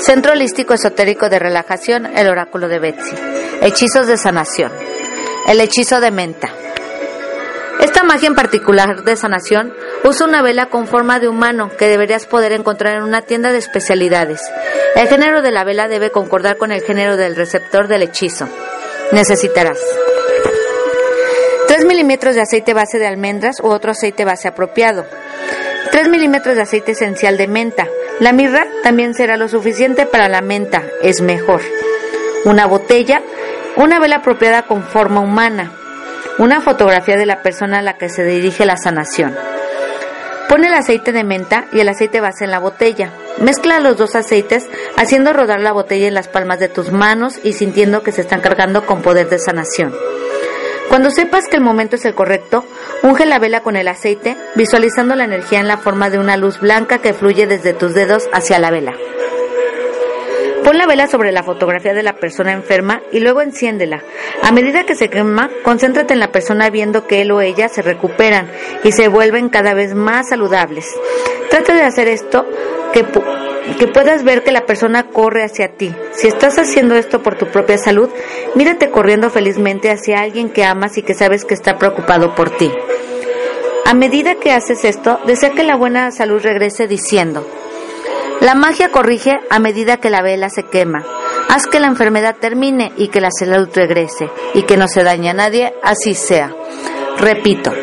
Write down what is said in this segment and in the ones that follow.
Centro Holístico Esotérico de Relajación, el Oráculo de Betsy. Hechizos de sanación. El hechizo de menta. Esta magia en particular de sanación usa una vela con forma de humano que deberías poder encontrar en una tienda de especialidades. El género de la vela debe concordar con el género del receptor del hechizo. Necesitarás 3 milímetros de aceite base de almendras u otro aceite base apropiado. 3 milímetros de aceite esencial de menta. La mirra también será lo suficiente para la menta, es mejor. Una botella, una vela apropiada con forma humana. Una fotografía de la persona a la que se dirige la sanación. Pon el aceite de menta y el aceite base en la botella. Mezcla los dos aceites haciendo rodar la botella en las palmas de tus manos y sintiendo que se están cargando con poder de sanación. Cuando sepas que el momento es el correcto, unge la vela con el aceite, visualizando la energía en la forma de una luz blanca que fluye desde tus dedos hacia la vela. Pon la vela sobre la fotografía de la persona enferma y luego enciéndela. A medida que se quema, concéntrate en la persona viendo que él o ella se recuperan y se vuelven cada vez más saludables. Trata de hacer esto que, que puedas ver que la persona corre hacia ti. Si estás haciendo esto por tu propia salud, mírate corriendo felizmente hacia alguien que amas y que sabes que está preocupado por ti. A medida que haces esto, desea que la buena salud regrese diciendo, la magia corrige a medida que la vela se quema. Haz que la enfermedad termine y que la salud regrese y que no se dañe a nadie, así sea. Repito,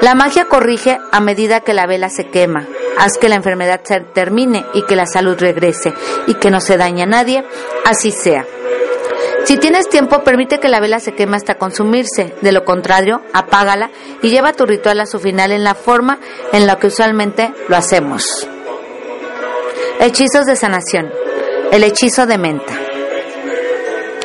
la magia corrige a medida que la vela se quema. Haz que la enfermedad se termine y que la salud regrese y que no se dañe a nadie, así sea. Si tienes tiempo, permite que la vela se queme hasta consumirse. De lo contrario, apágala y lleva tu ritual a su final en la forma en la que usualmente lo hacemos. Hechizos de sanación. El hechizo de menta.